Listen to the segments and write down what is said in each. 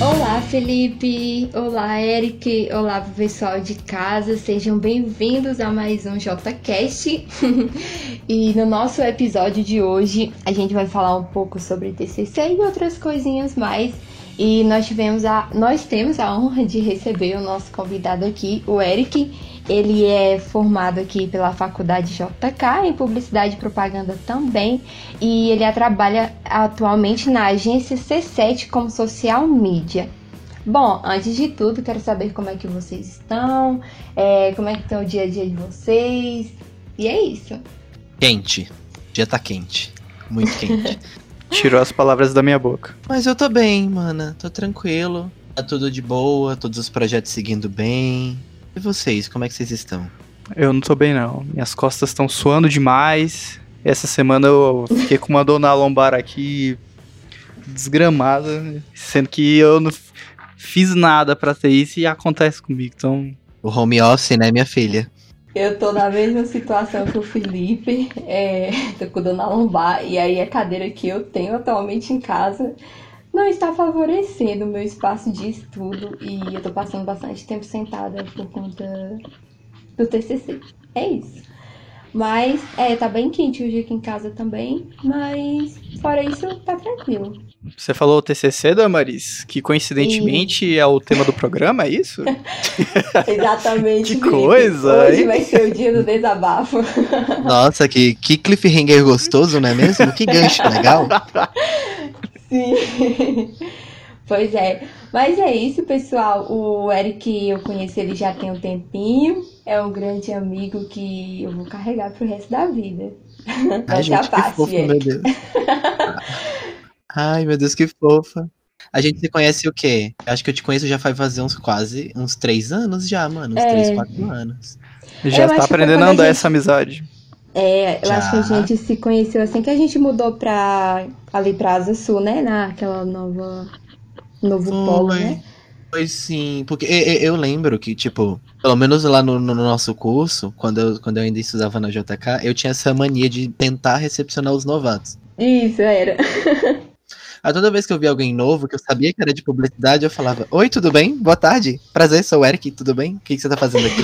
Olá, Felipe! Olá, Eric! Olá, pessoal de casa! Sejam bem-vindos a mais um JCast. e no nosso episódio de hoje, a gente vai falar um pouco sobre TCC e outras coisinhas mais. E nós tivemos a, nós temos a honra de receber o nosso convidado aqui, o Eric. Ele é formado aqui pela Faculdade JK em Publicidade e Propaganda também, e ele trabalha atualmente na agência C7 como social media. Bom, antes de tudo, quero saber como é que vocês estão, é, como é que está o dia a dia de vocês, e é isso. Quente. O dia tá quente. Muito quente. Tirou as palavras da minha boca. Mas eu tô bem, mana. Tô tranquilo. Tá tudo de boa, todos os projetos seguindo bem. E vocês, como é que vocês estão? Eu não tô bem, não. Minhas costas estão suando demais. Essa semana eu fiquei com uma dor na lombar aqui desgramada, sendo que eu não fiz nada para ter isso e acontece comigo. Então, o home office, né, minha filha? Eu tô na mesma situação que o Felipe, é, tô com dor na lombar, e aí a cadeira que eu tenho atualmente em casa não está favorecendo o meu espaço de estudo e eu tô passando bastante tempo sentada por conta do TCC. É isso. Mas, é, tá bem quente hoje aqui em casa também, mas fora isso, tá tranquilo. Você falou o TCC, Damaris, que coincidentemente e... é o tema do programa, é isso? Exatamente. que coisa! Hoje hein? vai ser o dia do desabafo. Nossa, que, que cliffhanger gostoso, não é mesmo? Que gancho legal. Sim. pois é. Mas é isso, pessoal. O Eric, eu conheci ele já tem um tempinho. É um grande amigo que eu vou carregar pro resto da vida. Ai, gente, que fofa, meu Deus. Ai, meu Deus, que fofa. A gente se conhece o quê? Acho que eu te conheço já faz fazer uns quase uns três anos já, mano. Uns é. três, quatro anos. Já está aprendendo a andar gente... essa amizade. É, eu Já. acho que a gente se conheceu assim que a gente mudou pra ali pra Asa Sul, né? Naquela nova. Novo Foi. polo, né? Pois sim, porque eu, lembro que, tipo, pelo menos lá no, no, nosso curso, quando eu, quando eu ainda estudava na JK, eu tinha essa mania de tentar recepcionar os novatos. Isso, era. Aí toda vez que eu via alguém novo, que eu sabia que era de publicidade, eu falava: Oi, tudo bem? Boa tarde. Prazer, sou o Eric, tudo bem? O que, que você tá fazendo aqui?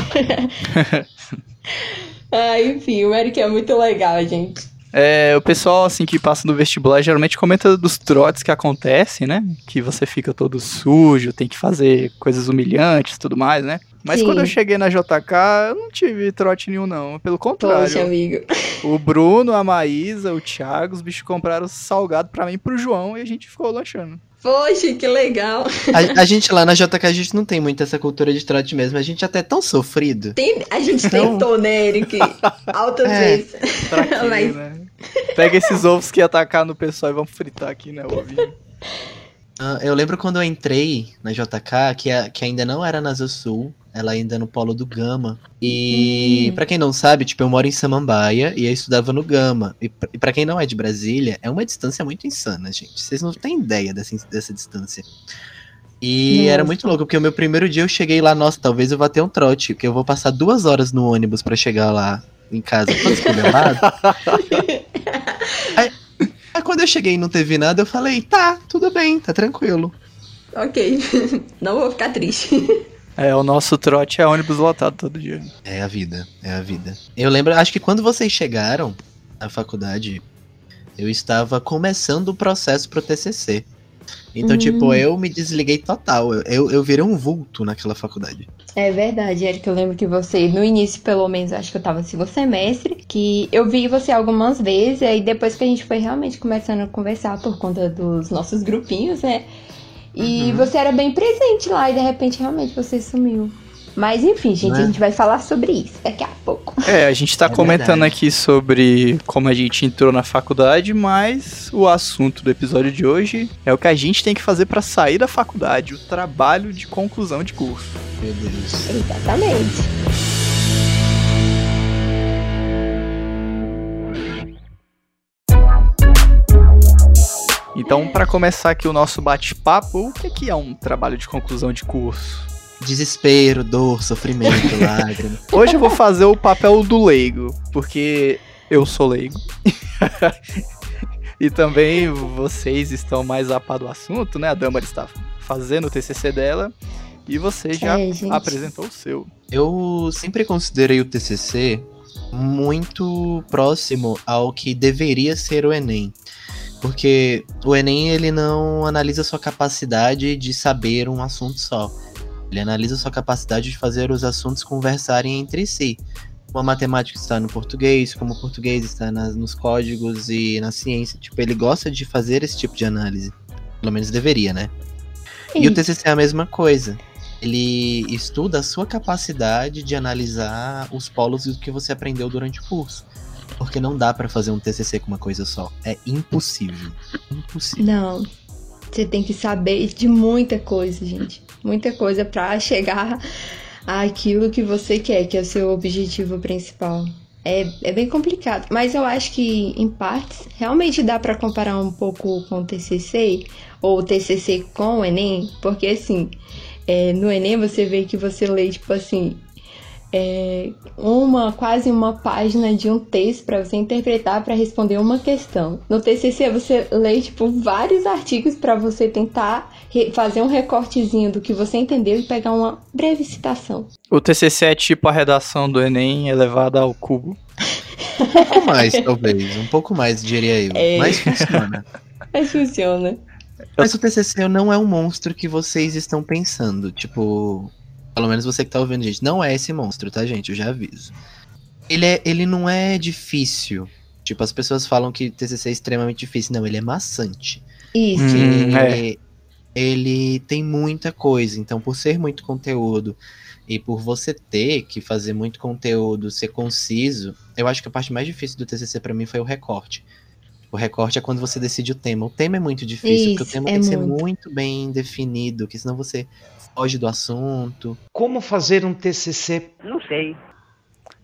Ah, enfim, o Eric é muito legal, gente. É, o pessoal, assim, que passa no vestibular geralmente comenta dos trotes que acontecem, né? Que você fica todo sujo, tem que fazer coisas humilhantes e tudo mais, né? Mas Sim. quando eu cheguei na JK, eu não tive trote nenhum, não. Pelo contrário. Poxa, amigo. O Bruno, a Maísa, o Thiago, os bichos compraram salgado pra mim e pro João e a gente ficou lanchando. Poxa, que legal. A, a, gente lá na JK, a gente não tem muito essa cultura de trote mesmo. A gente até é tão sofrido. Tem, a gente então... tentou, né, Eric? Altas é, vezes. Quê, Mas... né? Pega esses ovos que ia atacar no pessoal e vamos fritar aqui, né, o ovinho. Uh, eu lembro quando eu entrei na JK, que, a, que ainda não era na Asa Sul, ela ainda no polo do Gama. E hum. para quem não sabe, tipo, eu moro em Samambaia e eu estudava no Gama. E, para quem não é de Brasília, é uma distância muito insana, gente. Vocês não têm ideia dessa, dessa distância. E nossa. era muito louco, porque o meu primeiro dia eu cheguei lá, nossa, talvez eu vá ter um trote, porque eu vou passar duas horas no ônibus para chegar lá em casa. aí, aí quando eu cheguei e não teve nada, eu falei, tá, tudo bem, tá tranquilo. Ok, não vou ficar triste. É, o nosso trote é ônibus lotado todo dia. É a vida, é a vida. Eu lembro, acho que quando vocês chegaram à faculdade, eu estava começando o processo pro TCC. Então, tipo, hum. tipo, eu me desliguei total. Eu, eu virei um vulto naquela faculdade. É verdade, Eric. Eu lembro que você, no início, pelo menos, acho que eu tava no segundo semestre, que eu vi você algumas vezes, e aí depois que a gente foi realmente começando a conversar por conta dos nossos grupinhos, né? E uhum. você era bem presente lá e de repente realmente você sumiu. Mas enfim, gente, a né? gente vai falar sobre isso daqui a pouco. É, a gente tá é comentando verdade. aqui sobre como a gente entrou na faculdade, mas o assunto do episódio de hoje é o que a gente tem que fazer para sair da faculdade, o trabalho de conclusão de curso. Meu Deus. Exatamente. Então, para começar aqui o nosso bate-papo, o que é um trabalho de conclusão de curso? Desespero, dor, sofrimento, lágrima. Hoje eu vou fazer o papel do leigo, porque eu sou leigo. e também vocês estão mais a par do assunto, né? A Dama está fazendo o TCC dela e você já É, apresentou o seu. Eu sempre considerei o TCC muito próximo ao que deveria ser o Enem. Porque o Enem ele não analisa sua capacidade de saber um assunto só. Ele analisa sua capacidade de fazer os assuntos conversarem entre si. Como a matemática está no português, como o português está na- nos códigos e na ciência. Tipo, ele gosta de fazer esse tipo de análise. Pelo menos deveria, né? E o TCC é a mesma coisa. Ele estuda a sua capacidade de analisar os polos do que você aprendeu durante o curso. Porque não dá pra fazer um TCC com uma coisa só. É impossível. Impossível. Não. Você tem que saber de muita coisa, gente. Muita coisa pra chegar àquilo que você quer, que é o seu objetivo principal. É, é bem complicado, mas eu acho que em partes realmente dá pra comparar um pouco com o TCC ou o TCC com o Enem, porque assim, é, no Enem você vê que você lê tipo assim é, uma quase uma página de um texto para você interpretar para responder uma questão. No TCC você lê tipo vários artigos para você tentar fazer um recortezinho do que você entendeu e pegar uma breve citação. O TCC é tipo a redação do Enem elevada ao cubo. Um pouco mais, talvez. Um pouco mais, diria eu. É. Mas funciona. Mas funciona. Mas o TCC não é um monstro que vocês estão pensando. Tipo, pelo menos você que tá ouvindo, gente. Não é esse monstro, tá, gente? Eu já aviso. Ele, é, ele não é difícil. Tipo, as pessoas falam que TCC é extremamente difícil. Não, ele é maçante. Isso. Hum, Porque é. ele tem muita coisa. Então, por ser muito conteúdo e por você ter que fazer muito conteúdo, ser conciso, eu acho que a parte mais difícil do TCC pra mim foi o recorte. O recorte é quando você decide o tema. O tema é muito difícil, porque o Isso, tema é tem que ser muito. muito bem definido, que senão você foge do assunto. Como fazer um TCC? Não sei.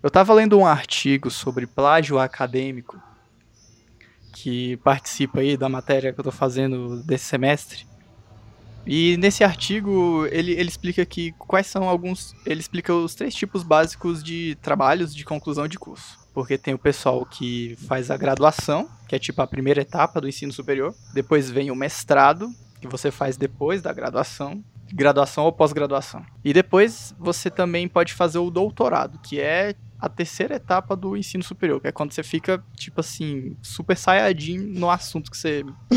Eu tava lendo um artigo sobre plágio acadêmico que participa aí da matéria que eu tô fazendo desse semestre. E nesse artigo ele, ele explica que quais são alguns. Ele explica os três tipos básicos de trabalhos de conclusão de curso. Porque tem o pessoal que faz a graduação, que é tipo a primeira etapa do ensino superior. Depois vem o mestrado, que você faz depois da graduação. Graduação ou pós-graduação. E depois você também pode fazer o doutorado, que é a terceira etapa do ensino superior, que é quando você fica, tipo assim, super saiyajin no assunto que você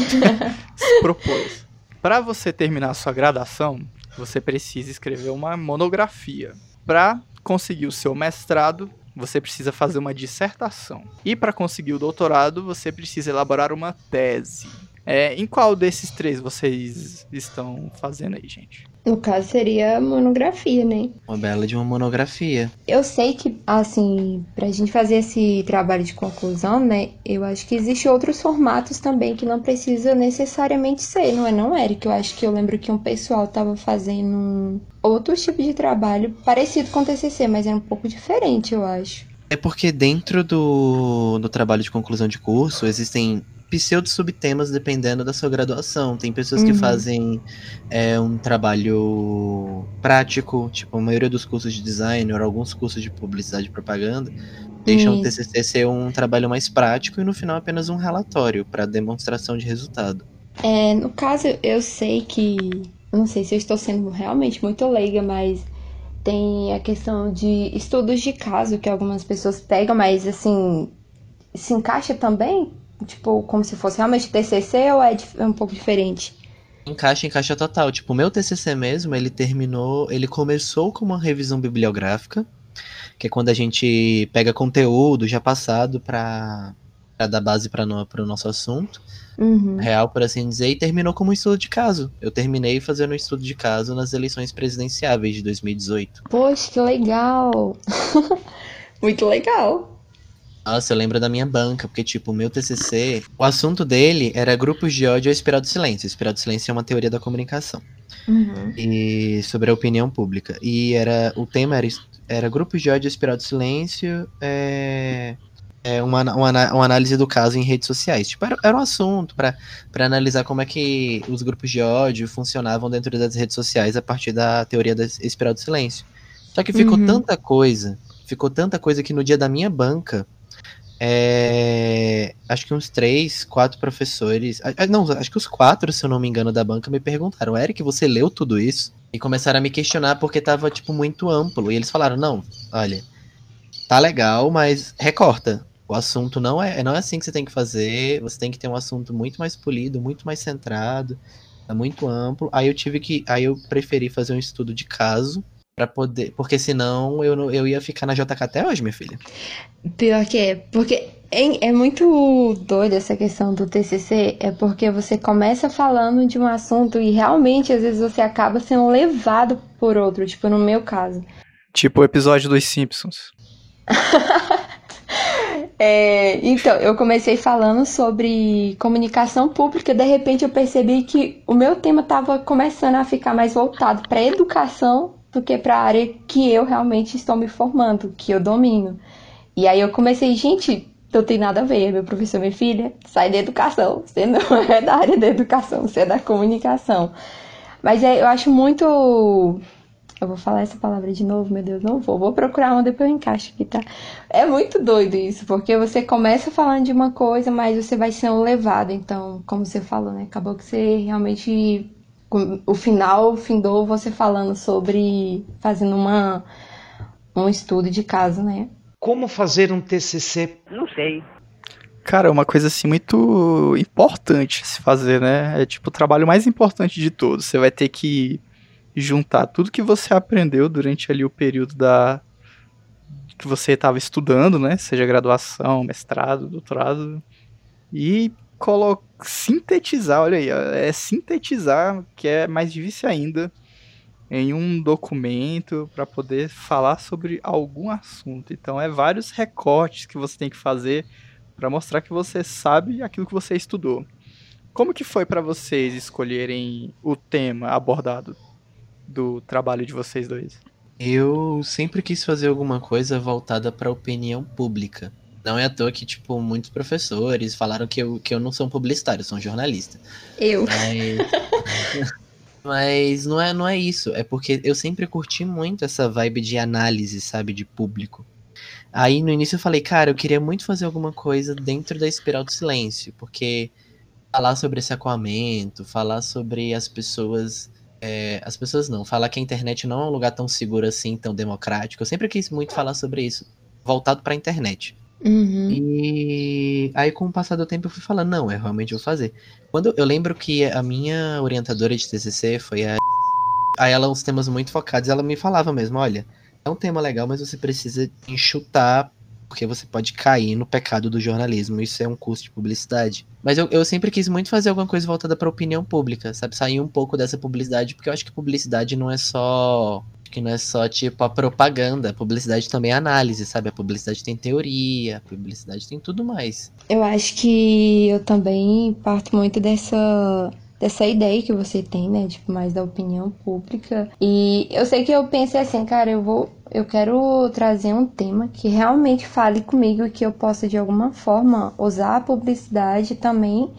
se propôs. Para você terminar a sua graduação, você precisa escrever uma monografia. Para conseguir o seu mestrado, você precisa fazer uma dissertação. E para conseguir o doutorado, você precisa elaborar uma tese. É, em qual desses três vocês estão fazendo aí, gente? No caso seria monografia, né? Uma bela de uma monografia. Eu sei que, assim, pra gente fazer esse trabalho de conclusão, né? Eu acho que existem outros formatos também que não precisa necessariamente ser, não é não, Eric? Eu acho que eu lembro que um pessoal tava fazendo um outro tipo de trabalho parecido com o TCC, mas era um pouco diferente, eu acho. É porque dentro do, do trabalho de conclusão de curso existem pseudo-subtemas dependendo da sua graduação. Tem pessoas que Uhum. fazem é, um trabalho prático, tipo, a maioria dos cursos de design ou alguns cursos de publicidade e propaganda deixam o Isso. TCC ser um trabalho mais prático e no final apenas um relatório para demonstração de resultado. É, no caso, eu sei que. eu Não sei se eu estou sendo realmente muito leiga, mas tem a questão de estudos de caso que algumas pessoas pegam, mas assim. Se encaixa também? Tipo, como se fosse realmente TCC ou é é um pouco diferente? Encaixa, encaixa total. Tipo, o meu TCC mesmo, ele terminou, ele começou com uma revisão bibliográfica, que é quando a gente pega conteúdo já passado para dar base para no, o nosso assunto, Uhum. real, por assim dizer, e terminou como um estudo de caso. Eu terminei fazendo um estudo de caso nas eleições presidenciáveis de 2018. Poxa, que legal! Muito legal. Nossa, eu lembro da minha banca, porque, tipo, o meu TCC, o assunto dele era grupos de ódio espiral do silêncio. Espiral do silêncio é uma teoria da comunicação. Uhum. e sobre a opinião pública. E era o tema era, era grupos de ódio espiral do silêncio, é, é uma, uma, uma análise do caso em redes sociais. Tipo, era, era um assunto para analisar como é que os grupos de ódio funcionavam dentro das redes sociais a partir da teoria da espiral do silêncio. Só que ficou Uhum. tanta coisa, ficou tanta coisa que no dia da minha banca é, acho que uns três, quatro professores. Não, acho que os quatro, se eu não me engano, da banca me perguntaram: Eric, você leu tudo isso? E começaram a me questionar porque tava, tipo, muito amplo. E eles falaram: não, olha, tá legal, mas recorta. O assunto não é, não é assim que você tem que fazer. Você tem que ter um assunto muito mais polido, muito mais centrado. É muito amplo. Aí eu tive que. Aí eu preferi fazer um estudo de caso. Pra poder. Porque senão eu, não- eu ia ficar na JK até hoje, minha filha. Pior que é, porque é, é muito doido essa questão do TCC, é porque você começa falando de um assunto e realmente às vezes você acaba sendo levado por outro, tipo no meu caso. Tipo o episódio dos Simpsons. É, então, eu comecei falando sobre comunicação pública, de repente eu percebi que o meu tema estava começando a ficar mais voltado para educação do que para a área que eu realmente estou me formando, que eu domino. E aí eu comecei, gente, não tem nada a ver, meu professor, minha filha, sai da educação, você não é da área da educação, você é da comunicação. Mas é, eu acho muito. Eu vou falar essa palavra de novo, meu Deus, não vou. Vou procurar uma, depois eu encaixo aqui, tá? É muito doido isso, porque você começa falando de uma coisa, mas você vai sendo levado. Então, como você falou, né? Acabou que você realmente. O final findou você falando sobre. fazendo uma, um estudo de caso, né? Como fazer um TCC? Não sei. Cara, uma coisa assim muito importante se fazer, né? É tipo o trabalho mais importante de todos. Você vai ter que juntar tudo que você aprendeu durante ali o período da que você estava estudando, né? Seja graduação, mestrado, doutorado e colo... sintetizar, olha aí, é sintetizar que é mais difícil ainda em um documento para poder falar sobre algum assunto. Então é vários recortes que você tem que fazer para mostrar que você sabe aquilo que você estudou. Como que foi para vocês escolherem o tema abordado do trabalho de vocês dois? Eu sempre quis fazer alguma coisa voltada para opinião pública. Não é à toa que, tipo, muitos professores falaram que eu, que eu não sou um publicitário, eu sou um jornalista. Eu. Mas, mas não, é, não é isso. É porque eu sempre curti muito essa vibe de análise, sabe, de público. Aí no início eu falei, cara, eu queria muito fazer alguma coisa dentro da espiral do silêncio, porque falar sobre esse acuamento, falar sobre as pessoas. é, as pessoas não, falar que a internet não é um lugar tão seguro assim, tão democrático. Eu sempre quis muito falar sobre isso, voltado pra internet. Uhum. E aí, com o passar do tempo, eu fui falando, não, eu realmente vou fazer. Quando eu lembro que a minha orientadora de TCC foi a. Aí ela, uns temas muito focados, ela me falava mesmo: olha, é um tema legal, mas você precisa enxutar, porque você pode cair no pecado do jornalismo. Isso é um curso de publicidade. Mas eu, eu sempre quis muito fazer alguma coisa voltada pra opinião pública, sabe? Sair um pouco dessa publicidade, porque eu acho que publicidade não é só que não é só tipo a propaganda, a publicidade também é análise, sabe? A publicidade tem teoria, a publicidade tem tudo mais. Eu acho que eu também parto muito dessa dessa ideia que você tem, né, tipo mais da opinião pública. E eu sei que eu pensei assim, cara, eu vou eu quero trazer um tema que realmente fale comigo e que eu possa de alguma forma usar a publicidade também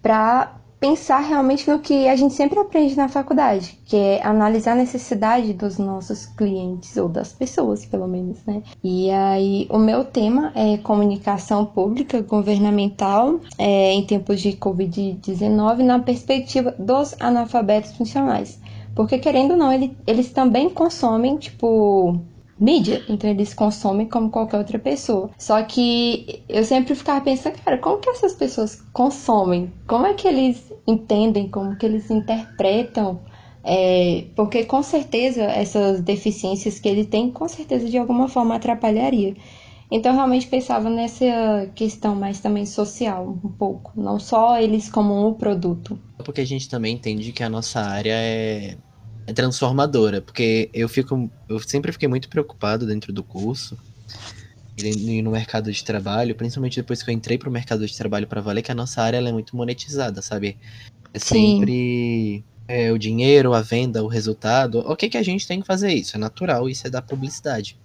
para pensar realmente no que a gente sempre aprende na faculdade, que é analisar a necessidade dos nossos clientes ou das pessoas, pelo menos, né? E aí, o meu tema é comunicação pública governamental é, em tempos de Covid-19 na perspectiva dos analfabetos funcionais. Porque, querendo ou não, ele, eles também consomem, tipo, mídia, então eles consomem como qualquer outra pessoa. Só que eu sempre ficava pensando, cara, como que essas pessoas consomem? Como é que eles entendem? Como que eles interpretam? É, porque com certeza essas deficiências que ele tem, com certeza de alguma forma atrapalharia. Então realmente pensava nessa questão mais também social, um pouco. Não só eles como um produto. Porque a gente também entende que a nossa área é, é transformadora. Porque eu fico. Eu sempre fiquei muito preocupado dentro do curso e no mercado de trabalho, principalmente depois que eu entrei pro mercado de trabalho para valer, que a nossa área ela é muito monetizada, sabe? É sempre é, o dinheiro, a venda, o resultado. O que, que a gente tem que fazer isso? É natural, isso é da publicidade.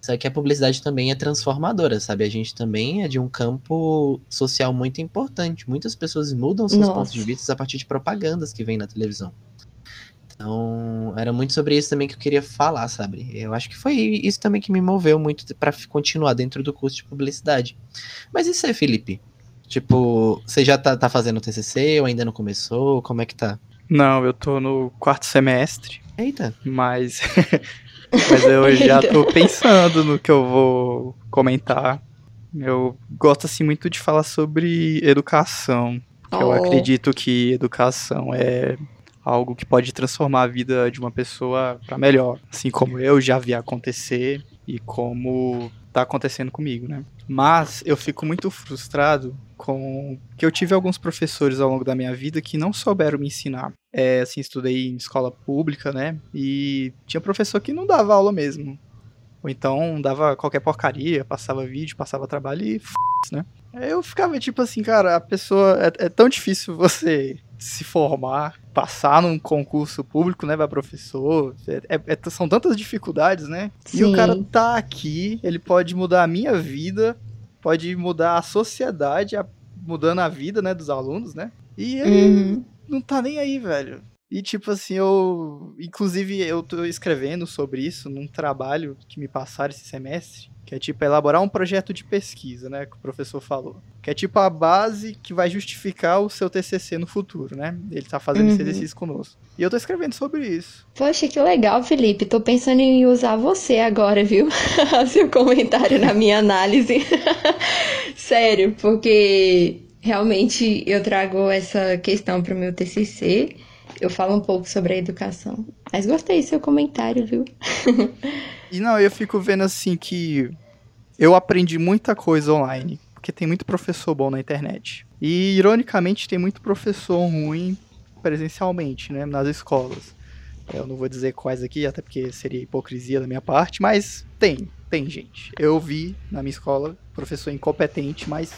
Só que a publicidade também é transformadora, sabe? A gente também é de um campo social muito importante. Muitas pessoas mudam seus Nossa. pontos de vista a partir de propagandas que vem na televisão. Então, era muito sobre isso também que eu queria falar, sabe? Eu acho que foi isso também que me moveu muito para continuar dentro do curso de publicidade. Mas isso aí, Felipe? Tipo, você já tá, tá fazendo o TCC ou ainda não começou? Como é que tá? Não, eu tô no quarto semestre. Eita. Mas, mas eu já tô pensando no que eu vou comentar. Eu gosto assim muito de falar sobre educação. Porque oh. eu acredito que educação é algo que pode transformar a vida de uma pessoa para melhor, assim como eu já vi acontecer e como tá acontecendo comigo, né? Mas eu fico muito frustrado com que eu tive alguns professores ao longo da minha vida que não souberam me ensinar. É, assim, estudei em escola pública, né? E tinha professor que não dava aula mesmo. Ou então dava qualquer porcaria, passava vídeo, passava trabalho e f... né? Eu ficava tipo assim, cara, a pessoa. É, é tão difícil você se formar, passar num concurso público, né, para professor. É, é, é, são tantas dificuldades, né? Sim. E o cara tá aqui, ele pode mudar a minha vida, pode mudar a sociedade, a, mudando a vida, né, dos alunos, né? E ele uhum. não tá nem aí, velho. E tipo assim, eu. Inclusive, eu tô escrevendo sobre isso num trabalho que me passaram esse semestre que é tipo elaborar um projeto de pesquisa, né, que o professor falou. Que é tipo a base que vai justificar o seu TCC no futuro, né? Ele tá fazendo uhum. esse exercício conosco. E eu tô escrevendo sobre isso. Poxa, que legal, Felipe. Tô pensando em usar você agora, viu? seu comentário na minha análise. Sério, porque realmente eu trago essa questão para o meu TCC. Eu falo um pouco sobre a educação. Mas gostei do seu comentário, viu? E não, eu fico vendo assim que eu aprendi muita coisa online, porque tem muito professor bom na internet. E ironicamente tem muito professor ruim presencialmente, né, nas escolas. Eu não vou dizer quais aqui, até porque seria hipocrisia da minha parte, mas tem, tem gente. Eu vi na minha escola professor incompetente, mas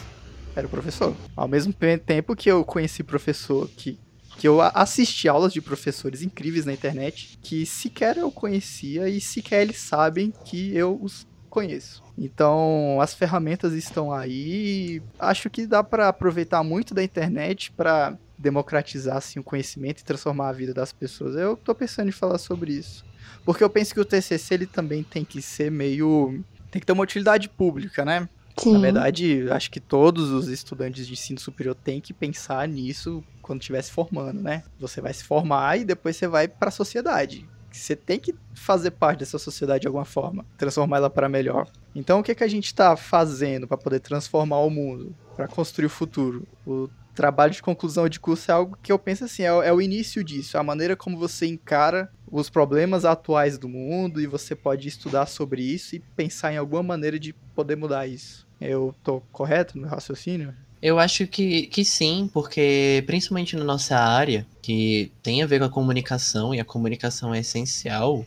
era professor. Ao mesmo tempo que eu conheci professor que que eu assisti aulas de professores incríveis na internet que sequer eu conhecia e sequer eles sabem que eu os conheço. Então, as ferramentas estão aí. Acho que dá para aproveitar muito da internet para democratizar assim, o conhecimento e transformar a vida das pessoas. Eu tô pensando em falar sobre isso. Porque eu penso que o TCC ele também tem que ser meio tem que ter uma utilidade pública, né? Sim. Na verdade, acho que todos os estudantes de ensino superior têm que pensar nisso quando estiver se formando, né? Você vai se formar e depois você vai para a sociedade. Você tem que fazer parte dessa sociedade de alguma forma, transformar ela para melhor. Então, o que, é que a gente está fazendo para poder transformar o mundo, para construir o futuro? O trabalho de conclusão de curso é algo que eu penso assim, é, é, o início disso, a maneira como você encara os problemas atuais do mundo e você pode estudar sobre isso e pensar em alguma maneira de poder mudar isso. Eu tô correto no raciocínio? Eu acho que, que sim, porque principalmente na nossa área, que tem a ver com a comunicação, e a comunicação é essencial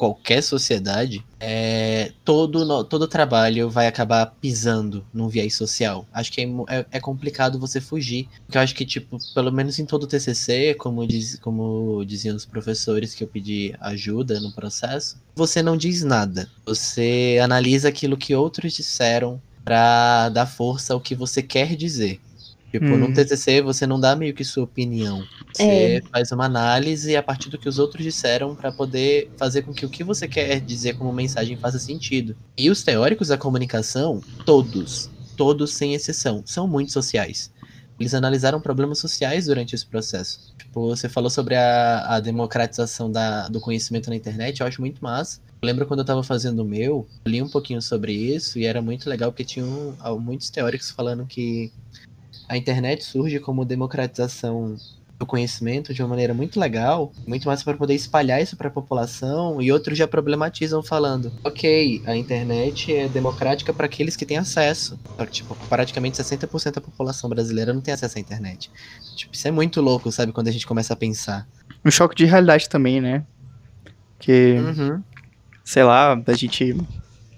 qualquer sociedade, é, todo, todo trabalho vai acabar pisando num viés social. Acho que é, é, é, complicado você fugir. Porque eu acho que, tipo, pelo menos em todo o TCC, como, diz, como diziam os professores que eu pedi ajuda no processo, você não diz nada. Você analisa aquilo que outros disseram para dar força ao que você quer dizer. Tipo, hum. num TCC você não dá meio que sua opinião. Você é. faz uma análise a partir do que os outros disseram para poder fazer com que o que você quer dizer como mensagem faça sentido. E os teóricos da comunicação, todos, todos sem exceção, são muito sociais. Eles analisaram problemas sociais durante esse processo. Tipo, você falou sobre a, a democratização da, do conhecimento na internet, eu acho muito massa. Eu lembro quando eu estava fazendo o meu, li um pouquinho sobre isso e era muito legal porque tinha muitos teóricos falando que a internet surge como democratização do conhecimento de uma maneira muito legal, muito mais para poder espalhar isso para a população, e outros já problematizam falando: ok, a internet é democrática para aqueles que têm acesso. Tipo, praticamente 60% da população brasileira não tem acesso à internet. Tipo, isso é muito louco, sabe, quando a gente começa a pensar. Um choque de realidade também, né? Que uhum sei lá, a gente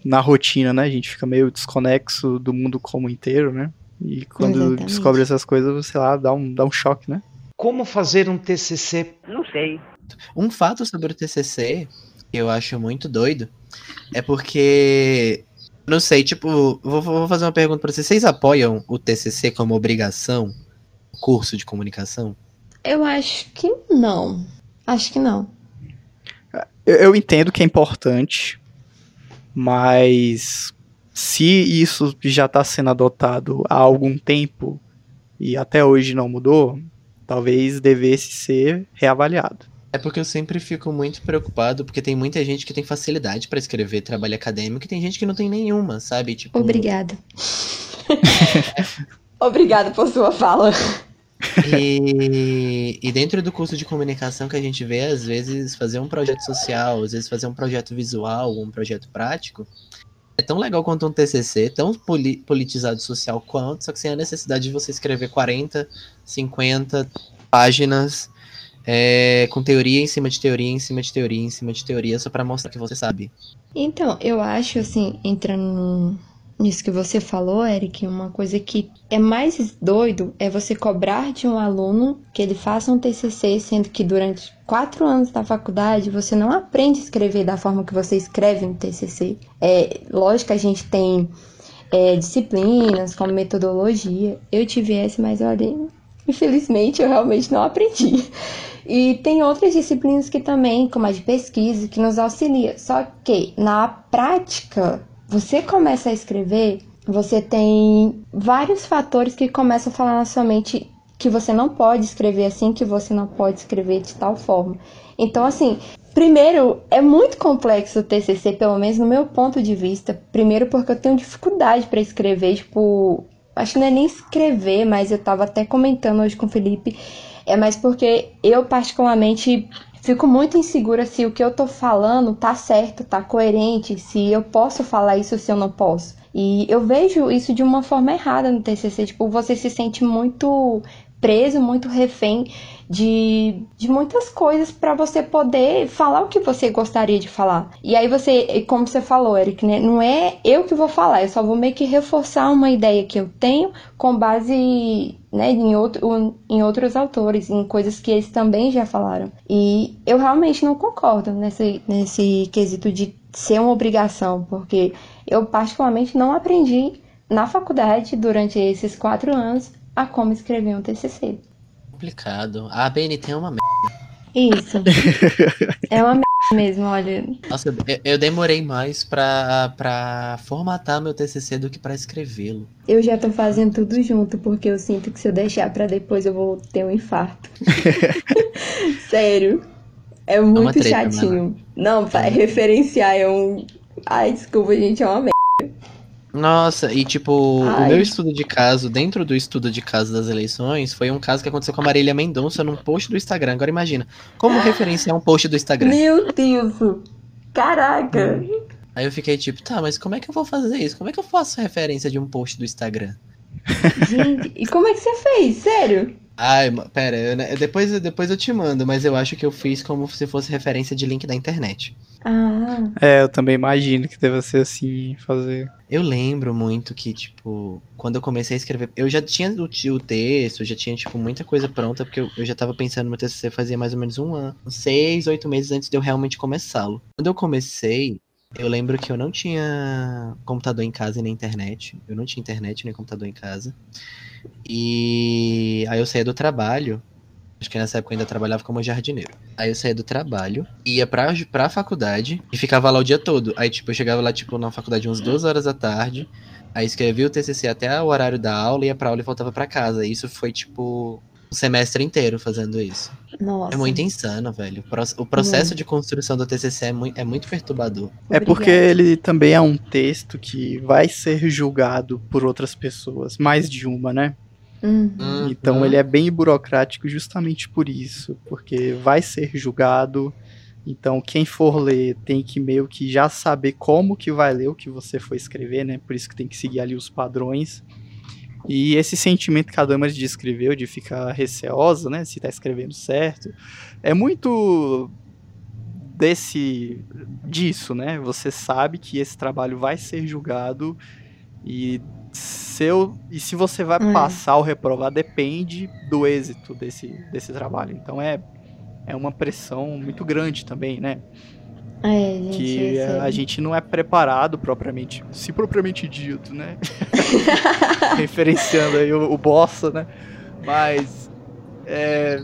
na rotina, né? A gente fica meio desconexo do mundo como inteiro, né? E quando Exatamente. descobre essas coisas, sei lá, dá um, dá um choque, né? Como fazer um TCC? Não sei. Um fato sobre o TCC que eu acho muito doido é porque não sei, tipo, vou, vou fazer uma pergunta para vocês. Vocês apoiam o TCC como obrigação, curso de comunicação? Eu acho que não. Acho que não. Eu, eu entendo que é importante, mas se isso já está sendo adotado há algum tempo e até hoje não mudou, talvez devesse ser reavaliado. É porque eu sempre fico muito preocupado, porque tem muita gente que tem facilidade pra escrever trabalho acadêmico e tem gente que não tem nenhuma, sabe? Tipo, Obrigada. Obrigada por sua fala. E, e dentro do curso de comunicação que a gente vê, às vezes, fazer um projeto social, às vezes fazer um projeto visual, um projeto prático, é tão legal quanto um TCC, tão poli- politizado social quanto, só que sem a necessidade de você escrever 40, 50 páginas é, com teoria em cima de teoria, em cima de teoria, em cima de teoria, só pra mostrar que você sabe. Então, eu acho, assim, entrando no- nisso que você falou, Eric, uma coisa que é mais doido é você cobrar de um aluno que ele faça um TCC, sendo que durante quatro anos da faculdade você não aprende a escrever da forma que você escreve no TCC. É, lógico que a gente tem é, disciplinas como metodologia. Eu tive essa, mas olha, infelizmente eu realmente não aprendi. E tem outras disciplinas que também, como a de pesquisa, que nos auxilia. Só que na prática, você começa a escrever, você tem vários fatores que começam a falar na sua mente que você não pode escrever assim, que você não pode escrever de tal forma. Então, assim, primeiro, é muito complexo o TCC, pelo menos no meu ponto de vista. Primeiro, porque eu tenho dificuldade para escrever, tipo, acho que não é nem escrever, mas eu tava até comentando hoje com o Felipe. É mais porque eu, particularmente, fico muito insegura se o que eu tô falando tá certo, tá coerente, se eu posso falar isso ou se eu não posso. E eu vejo isso de uma forma errada no TCC, tipo, você se sente muito preso, muito refém de, de muitas coisas para você poder falar o que você gostaria de falar. E aí você, como você falou, Eric, né, não é eu que vou falar, eu só vou meio que reforçar uma ideia que eu tenho com base né, em, outro, em outros autores, em coisas que eles também já falaram. E eu realmente não concordo nesse, nesse quesito de ser uma obrigação, porque eu particularmente não aprendi na faculdade durante esses quatro anos a como escrever um TCC. Complicado. A BNT é uma merda. Isso. é uma merda mesmo, olha. Nossa, eu, eu demorei mais pra, pra formatar meu TCC do que pra escrevê-lo. Eu já tô fazendo tudo junto, porque eu sinto que se eu deixar pra depois eu vou ter um infarto. Sério. É muito treta, chatinho. Não, pra referenciar é um. Ai, desculpa, gente, é uma merda. Nossa, e tipo, Ai. o meu estudo de caso, dentro do estudo de caso das eleições, foi um caso que aconteceu com a Marília Mendonça num post do Instagram. Agora imagina, como referenciar um post do Instagram? Meu Deus! Caraca! Aí eu fiquei tipo, tá, mas como é que eu vou fazer isso? Como é que eu faço referência de um post do Instagram? Gente, e como é que você fez? Sério? Ai, pera, eu, depois, depois eu te mando, mas eu acho que eu fiz como se fosse referência de link da internet. Ah, É, eu também imagino que deva ser assim, fazer. Eu lembro muito que, tipo, quando eu comecei a escrever, eu já tinha o, o texto, já tinha, tipo, muita coisa pronta, porque eu, eu já tava pensando no meu TCC fazia mais ou menos um ano, seis, oito meses antes de eu realmente começá-lo. Quando eu comecei, eu lembro que eu não tinha computador em casa e nem internet, eu não tinha internet nem computador em casa, e aí eu saía do trabalho, acho que nessa época eu ainda trabalhava como jardineiro. Aí eu saía do trabalho, ia pra, pra faculdade e ficava lá o dia todo. Aí, tipo, eu chegava lá, tipo, na faculdade umas duas horas da tarde. Aí escrevia o TCC até o horário da aula, ia pra aula e voltava pra casa. Isso foi, tipo, um semestre inteiro fazendo isso. nossa. É muito insano, velho. O proce- O processo de construção do TCC é muito, é muito perturbador. É porque ele também é um texto que vai ser julgado por outras pessoas, mais de uma, né? Uhum. Então ele é bem burocrático justamente por isso, porque vai ser julgado. Então quem for ler tem que meio que já saber como que vai ler o que você for escrever, né? Por isso que tem que seguir ali os padrões. E esse sentimento que a Damaris descreveu de ficar receosa, né, se tá escrevendo certo, é muito desse disso, né? Você sabe que esse trabalho vai ser julgado e seu e se você vai É. passar ou reprovar depende do êxito desse, desse trabalho. Então é é uma pressão muito grande também, né? É, gente. que é a gente não é preparado propriamente, se propriamente dito, né? Referenciando aí o, o bossa, né? Mas é,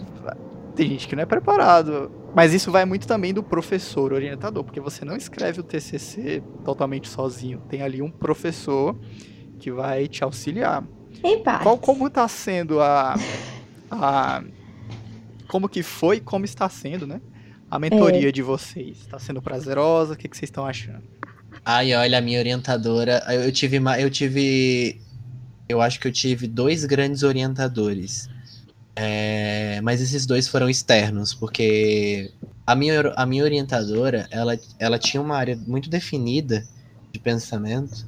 tem gente que não é preparado. Mas isso vai muito também do professor orientador, porque você não escreve o TCC totalmente sozinho. Tem ali um professor que vai te auxiliar. Em parte. Qual, como tá sendo a, a. Como que foi e como está sendo, né? A mentoria de vocês. Tá sendo prazerosa? O que, que vocês estão achando? Ai, olha, a minha orientadora. Eu tive. Eu tive. Eu acho que eu tive dois grandes orientadores. É, mas esses dois foram externos, porque a minha, a minha orientadora, ela, ela tinha uma área muito definida de pensamento.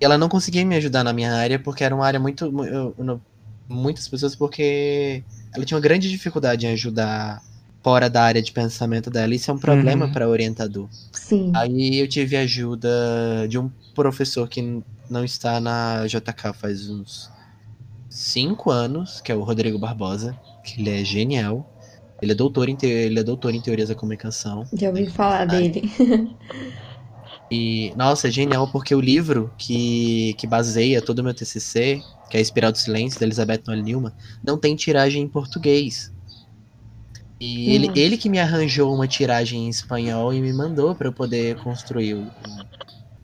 E ela não conseguia me ajudar na minha área, porque era uma área muito. mu- eu- eu muitas pessoas, porque ela tinha uma grande dificuldade em ajudar fora da área de pensamento dela. Isso é um problema Uhum. para orientador. Sim. Aí eu tive ajuda de um professor que não está na JK faz uns cinco anos, que é o Rodrigo Barbosa, que ele é genial. Ele é doutor em, te- ele é doutor em teorias da comunicação. Já ouvi falar dele. E, nossa, é genial porque o livro que, que baseia todo o meu TCC, que é A Espiral do Silêncio, da Elizabeth Noel Newman, não tem tiragem em português. E ele, Nossa. ele que me arranjou uma tiragem em espanhol e me mandou para eu poder construir o,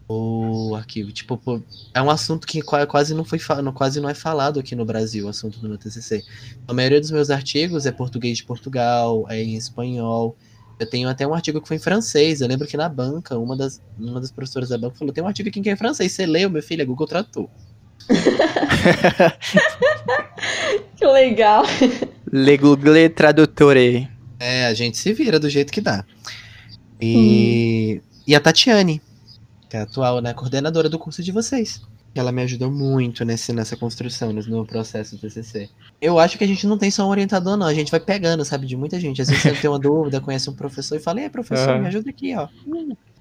o, arquivo. Tipo, é um assunto que qua- quase não foi quase não é falado aqui no Brasil, o assunto do meu TCC. A maioria dos meus artigos é português de Portugal, é em espanhol. Eu tenho até um artigo que foi em francês. Eu lembro que na banca, uma das, uma das professoras da banca falou: tem um artigo aqui que é em francês. Você leu, meu filho? É Google Tratou. Que legal. Le Google Traduttore. É, a gente se vira do jeito que dá. E, e a Tatiane, que é a atual né, coordenadora do curso de vocês. Ela me ajudou muito nesse, nessa construção, nesse- no processo do TCC. Eu acho que a gente não tem só um orientador, não. A gente vai pegando, sabe, de muita gente. Às vezes você tem uma dúvida, conhece um professor e fala: Ei, professor, Aham. me ajuda aqui, ó.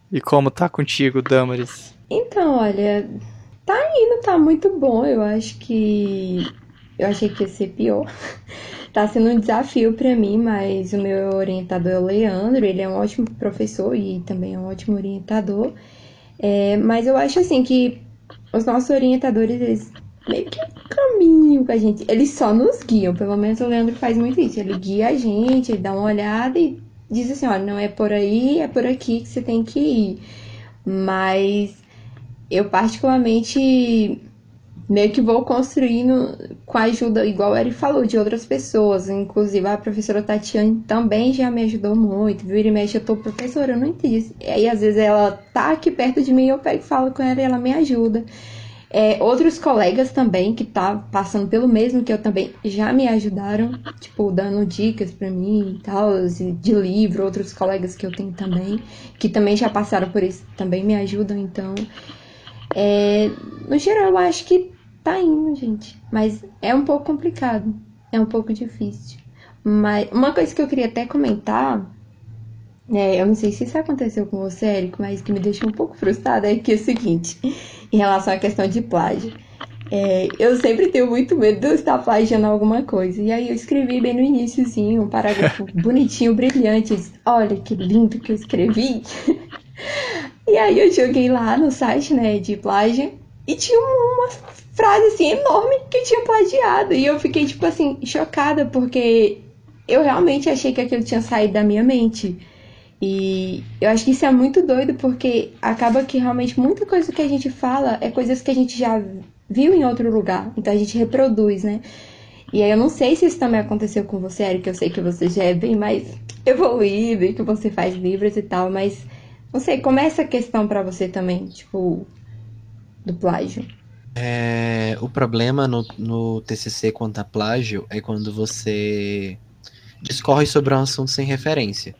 E como tá contigo, Damaris? Então, olha, tá indo, tá muito bom. Eu acho que. Eu achei que ia ser pior. Tá sendo um desafio pra mim, mas o meu orientador é o Leandro, ele é um ótimo professor e também é um ótimo orientador. É, mas eu acho assim que os nossos orientadores, eles meio que caminham com a gente. Eles só nos guiam, pelo menos o Leandro faz muito isso. Ele guia a gente, ele dá uma olhada e diz assim, olha, não é por aí, é por aqui que você tem que ir. Mas eu particularmente meio que vou construindo com a ajuda, igual ele falou, de outras pessoas. Inclusive a professora Tatiane também já me ajudou muito. Vira e mexe, eu tô professora, eu não entendi. E aí às vezes ela tá aqui perto de mim, eu pego e falo com ela e ela me ajuda. É, outros colegas também que tá passando pelo mesmo que eu também já me ajudaram, tipo, dando dicas pra mim e tal, de livro, outros colegas que eu tenho também, que também já passaram por isso, também me ajudam, então. É, no geral, eu acho que tá indo, gente. Mas é um pouco complicado. É um pouco difícil. Mas uma coisa que eu queria até comentar. É, eu não sei se isso aconteceu com você, Érico, mas que me deixou um pouco frustrada é que é o seguinte, em relação à questão de plágio. É, eu sempre tenho muito medo de eu estar plagiando alguma coisa. E aí eu escrevi bem no iníciozinho, um parágrafo bonitinho, brilhante. Eu disse, Olha que lindo que eu escrevi. E aí eu joguei lá no site, né, de plágio, e tinha uma frase assim enorme que eu tinha plagiado. E eu fiquei, tipo assim, chocada, porque eu realmente achei que aquilo tinha saído da minha mente. E eu acho que isso é muito doido, porque acaba que realmente muita coisa que a gente fala é coisas que a gente já viu em outro lugar. Então a gente reproduz, né? E aí eu não sei se isso também aconteceu com você, Eric, eu sei que você já é bem mais evoluído e que você faz livros e tal, mas não sei, como é essa questão pra você também, tipo, do plágio? É, o problema no, no TCC quanto a plágio é quando você discorre sobre um assunto sem referência.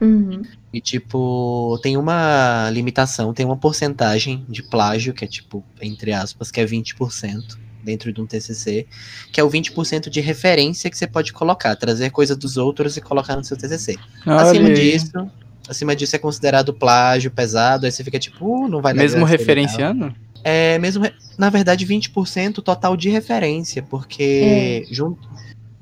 Uhum. E, tipo, tem uma limitação, tem uma porcentagem de plágio, que é, tipo, entre aspas, que é 20% dentro de um TCC, que é o 20% de referência que você pode colocar, trazer coisa dos outros e colocar no seu TCC. acima Olha aí. disso, acima disso é considerado plágio pesado, aí você fica tipo, uh, não vai dar Mesmo legal. referenciando? É, mesmo, na verdade, 20% total de referência, porque junto,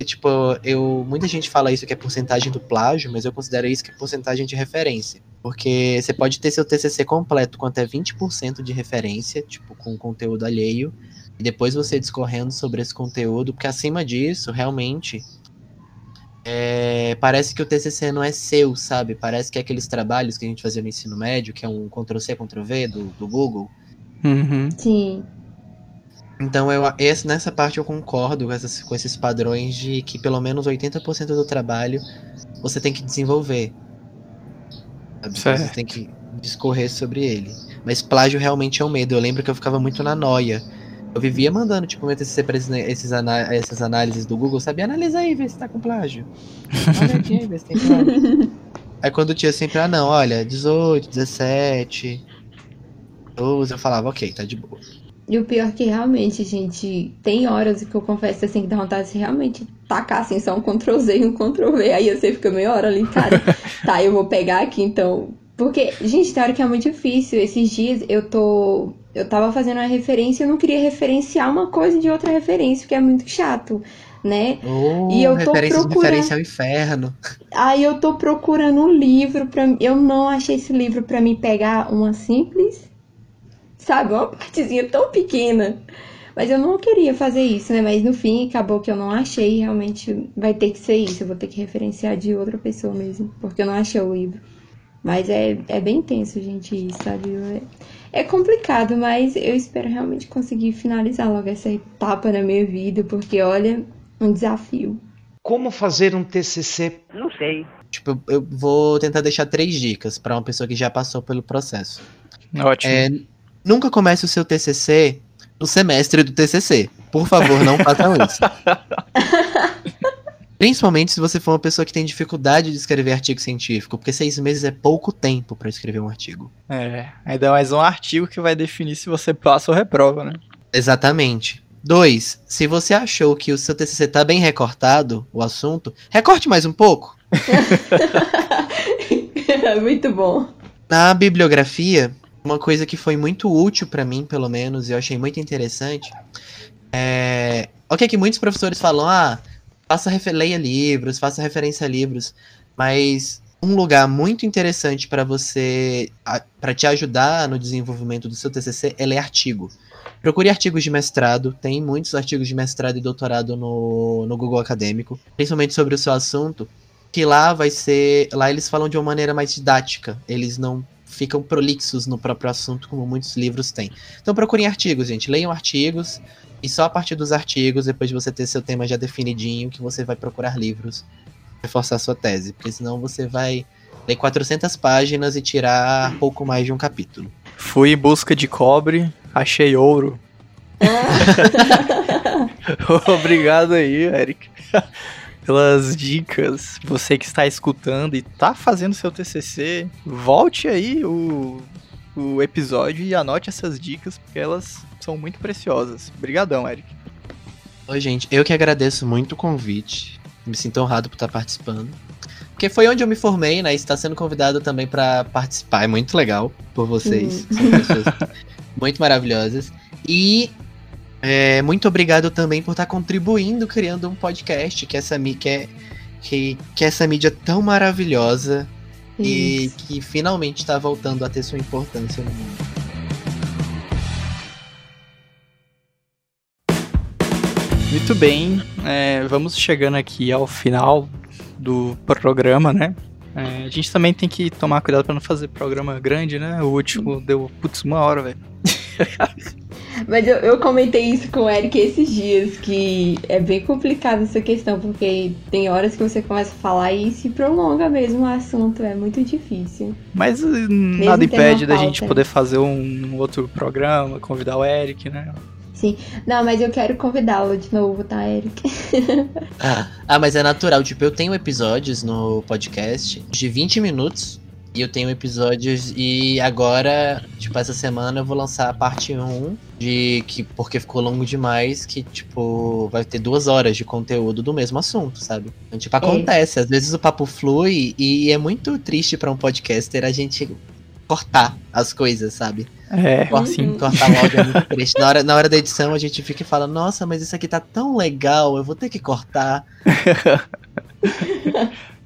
tipo, eu, muita gente fala isso que é porcentagem do plágio, mas eu considero isso que é porcentagem de referência. Porque você pode ter seu TCC completo com até 20% de referência, tipo, com conteúdo alheio, e depois você discorrendo sobre esse conteúdo, porque acima disso, realmente, é, parece que o TCC não é seu, sabe? Parece que é aqueles trabalhos que a gente fazia no ensino médio, que é um Ctrl-C, Ctrl-V do, do Google. Uhum. Sim. Então, eu, esse, nessa parte eu concordo com, essas, com esses padrões de que pelo menos 80% do trabalho você tem que desenvolver. Você tem que discorrer sobre ele. Mas plágio realmente é um medo. Eu lembro que eu ficava muito na noia. Eu vivia mandando, tipo, meu TCC pra esses, esses ana- essas análises do Google, sabe? Analisa aí, vê se tá com plágio. Olha aqui, vê se tem plágio. Aí quando tinha sempre, ah não, olha, 18, 17, 12, eu falava, ok, tá de boa. E o pior é que realmente, gente, tem horas que eu confesso assim que dá vontade de realmente tacar assim, só um Ctrl Z e um Ctrl V. Aí você fica meia hora ali, cara. tá, eu vou pegar aqui então. Porque, gente, tem hora que é muito difícil. Esses dias eu tô. Eu tava fazendo uma referência e eu não queria referenciar uma coisa de outra referência, porque é muito chato, né? Oh, E eu tô procurando- ao inferno. Aí eu tô procurando um livro pra mim. Eu não achei esse livro pra mim pegar uma simples, sabe, uma partezinha tão pequena. Mas eu não queria fazer isso, né? Mas no fim acabou que eu não achei. Realmente vai ter que ser isso. Eu vou ter que referenciar de outra pessoa mesmo, porque eu não achei o livro. Mas é, é bem tenso, gente, isso, sabe? É, é complicado, mas eu espero realmente conseguir finalizar logo essa etapa na minha vida, porque olha, um desafio. Como fazer um TCC? Não sei. Tipo, eu- vou tentar deixar três dicas pra uma pessoa que já passou pelo processo. Ótimo. É, nunca comece o seu TCC no semestre do TCC. Por favor, não façam isso. Principalmente se você for uma pessoa que tem dificuldade de escrever artigo científico, porque seis meses é pouco tempo pra escrever um artigo. É, ainda mais um artigo que vai definir se você passa ou reprova, né? Exatamente. Dois, se você achou que o seu TCC tá bem recortado, o assunto, recorte mais um pouco. Muito bom. Na bibliografia, uma coisa que foi muito útil pra mim, pelo menos, e eu achei muito interessante, é... Ok que muitos professores falam, ah, faça leia livros, faça referência a livros, mas um lugar muito interessante pra você, para te ajudar no desenvolvimento do seu TCC é ler artigo. Procure artigos de mestrado, tem muitos artigos de mestrado e doutorado no, no Google Acadêmico, principalmente sobre o seu assunto, que lá vai ser. Lá eles falam de uma maneira mais didática. Eles não ficam prolixos no próprio assunto, como muitos livros têm. Então procurem artigos, gente. Leiam artigos. E só a partir dos artigos, depois de você ter seu tema já definidinho, que você vai procurar livros pra reforçar sua tese. Porque senão você vai ler 400 páginas e tirar pouco mais de um capítulo. Fui em busca de cobre, achei ouro. Obrigado aí, Eric, pelas dicas. Você que está escutando e tá fazendo seu TCC, volte aí o, o episódio e anote essas dicas, porque elas são muito preciosas. Obrigadão, Eric. Oi, gente. Eu que agradeço muito o convite. Me sinto honrado por estar participando. Porque foi onde eu me formei, né? E está sendo convidado também para participar. É muito legal por vocês. São pessoas muito maravilhosas. E é, muito obrigado também por estar contribuindo, criando um podcast, que essa, que é, que, que essa mídia tão maravilhosa e Isso. que finalmente está voltando a ter sua importância no mundo. Muito bem, é, vamos chegando aqui ao final do programa, né? É, a gente também tem que tomar cuidado para não fazer programa grande, né? O último deu, putz, uma hora, velho. Mas eu, eu comentei isso com o Eric esses dias, que é bem complicado essa questão, porque tem horas que você começa a falar e se prolonga mesmo o assunto, é muito difícil. Mas eh, nada tendo impede da gente poder fazer um outro programa, convidar o Eric, né? Não, mas eu quero convidá-lo de novo, tá, Eric? Ah, mas é natural. Tipo, eu tenho episódios no podcast de 20 minutos. E eu tenho episódios. E agora, tipo, essa semana eu vou lançar a parte 1. De que, porque ficou longo demais. Que, tipo, vai ter duas horas de conteúdo do mesmo assunto, sabe? Então, tipo, acontece. Às vezes o papo flui. E é muito triste pra um podcaster a gente cortar as coisas, sabe? É, sim. Cortar o áudio é muito triste. Na hora, na hora da edição a gente fica e fala, nossa, mas isso aqui tá tão legal, eu vou ter que cortar.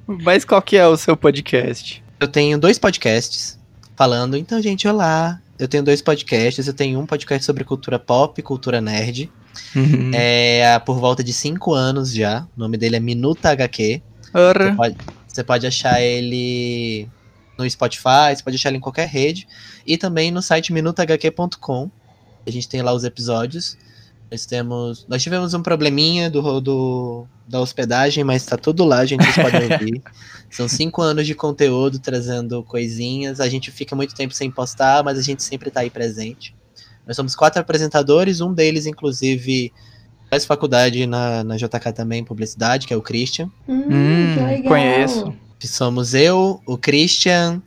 Mas qual que é o seu podcast? Eu tenho dois podcasts falando, então, gente, olá. Eu tenho dois podcasts, eu tenho um podcast sobre cultura pop, cultura nerd. Uhum. É por volta de cinco anos já. O nome dele é Minuta HQ. Você pode, você pode achar ele no Spotify, você pode achar ele em qualquer rede. E também no site minutahq.com. A gente tem lá os episódios. Nós temos. Nós tivemos um probleminha do, do da hospedagem, mas tá tudo lá, gente. Vocês podem ouvir. São cinco anos de conteúdo trazendo coisinhas. A gente fica muito tempo sem postar, mas a gente sempre tá aí presente. Nós somos quatro apresentadores, um deles, inclusive, faz faculdade na, na JK também, publicidade, que é o Christian. Hum, Hum, que legal. conheço. Somos eu, o Christian.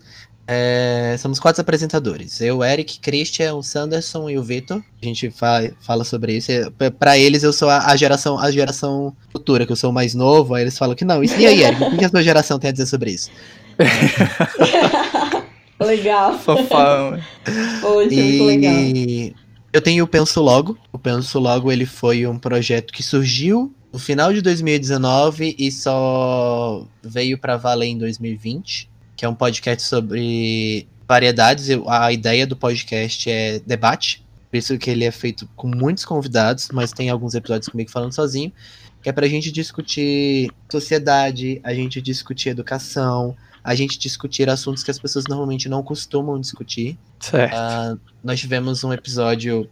É, somos quatro apresentadores. Eu, o Eric, Christian, o Sanderson e o Vitor. A gente fa- fala sobre isso. E, p- Pra eles, eu sou a, a geração a geração futura, que eu sou o mais novo. Aí eles falam que não. Isso, e aí, Eric, o que a sua geração tem a dizer sobre isso? legal. Fofão. Poxa, muito legal. E eu tenho o Penso Logo. O Penso Logo ele foi um projeto que surgiu no final de 2019 e só veio pra valer em 2020, que é um podcast sobre variedades. A ideia do podcast é debate, por isso que ele é feito com muitos convidados, mas tem alguns episódios comigo falando sozinho, que é pra gente discutir sociedade, a gente discutir educação, a gente discutir assuntos que as pessoas normalmente não costumam discutir. Certo. Ah, nós tivemos um episódio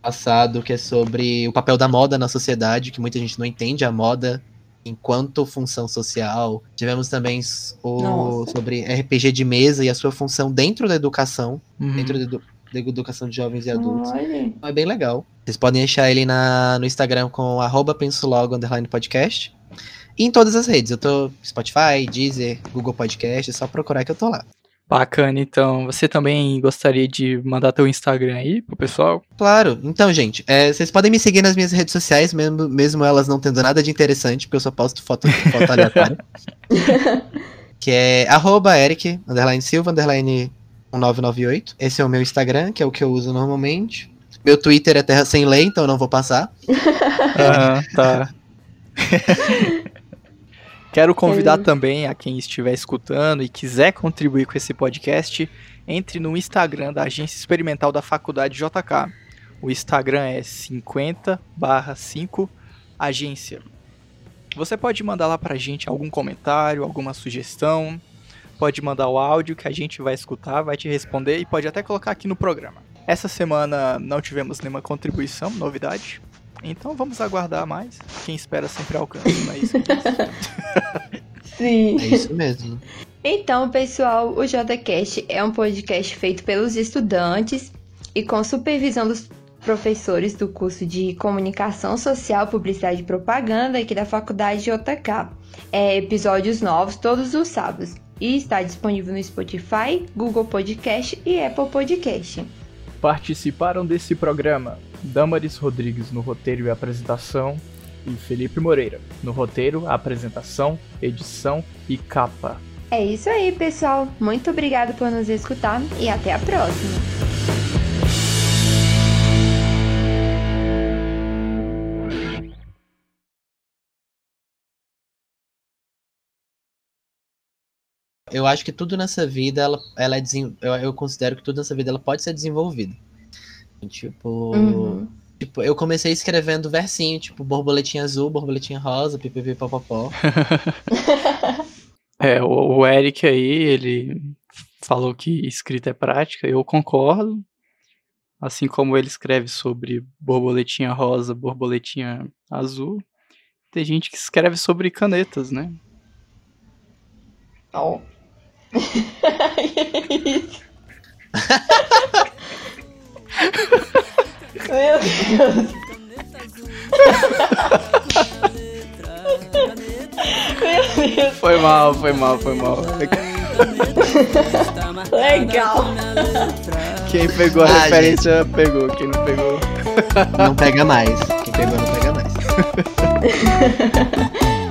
passado que é sobre o papel da moda na sociedade, que muita gente não entende a moda enquanto função social. Tivemos também o Nossa. sobre RPG de mesa e a sua função dentro da educação, Uhum. dentro da, edu- da educação de jovens e adultos. Olha. Então É bem legal. Vocês podem achar ele na, no Instagram com arroba pensulogo underline podcast. E em todas as redes. Eu tô Spotify, Deezer, Google Podcast, é só procurar que eu tô lá. Bacana, então. Você também gostaria de mandar teu Instagram aí pro pessoal? Claro. Então, gente, é, vocês podem me seguir nas minhas redes sociais, mesmo, mesmo elas não tendo nada de interessante, porque eu só posto foto, foto aleatória. que é arroba Eric, underline Silva, underline 1998. Esse é o meu Instagram, que é o que eu uso normalmente. Meu Twitter é Terra Sem Lei, então eu não vou passar. Aham, tá. Quero convidar É. também a quem estiver escutando e quiser contribuir com esse podcast, entre no Instagram da Agência Experimental da Faculdade JK. O Instagram é 50/5 agência. Você pode mandar lá pra gente algum comentário, alguma sugestão, pode mandar o áudio que a gente vai escutar, vai te responder e pode até colocar aqui no programa. Essa semana não tivemos nenhuma contribuição, novidade. Então vamos aguardar mais. Quem espera sempre alcança, não é isso? Sim. É isso mesmo. Então, pessoal, o JCast é um podcast feito pelos estudantes e com supervisão dos professores do curso de Comunicação Social, Publicidade e Propaganda aqui da Faculdade JK. É episódios novos todos os sábados e está disponível no Spotify, Google Podcast e Apple Podcast. Participaram desse programa Damaris Rodrigues no roteiro e apresentação e Felipe Moreira no roteiro, apresentação, edição e capa. É isso aí, pessoal. Muito obrigado por nos escutar e até a próxima. Eu acho que tudo nessa vida, ela, ela é eu, eu considero que tudo nessa vida ela pode ser desenvolvido. Tipo, Uhum. tipo, eu comecei escrevendo versinho, tipo, borboletinha azul, borboletinha rosa, pipipi popopó. É, o, o Eric aí, ele falou que escrita é prática, eu concordo. Assim como ele escreve sobre borboletinha rosa, borboletinha azul, tem gente que escreve sobre canetas, né? Ó. Meu Deus. Meu Deus, Foi mal, foi mal, foi mal. legal. Quem pegou a Ah, referência pegou, quem não pegou. Não pega mais. Quem pegou não pega mais.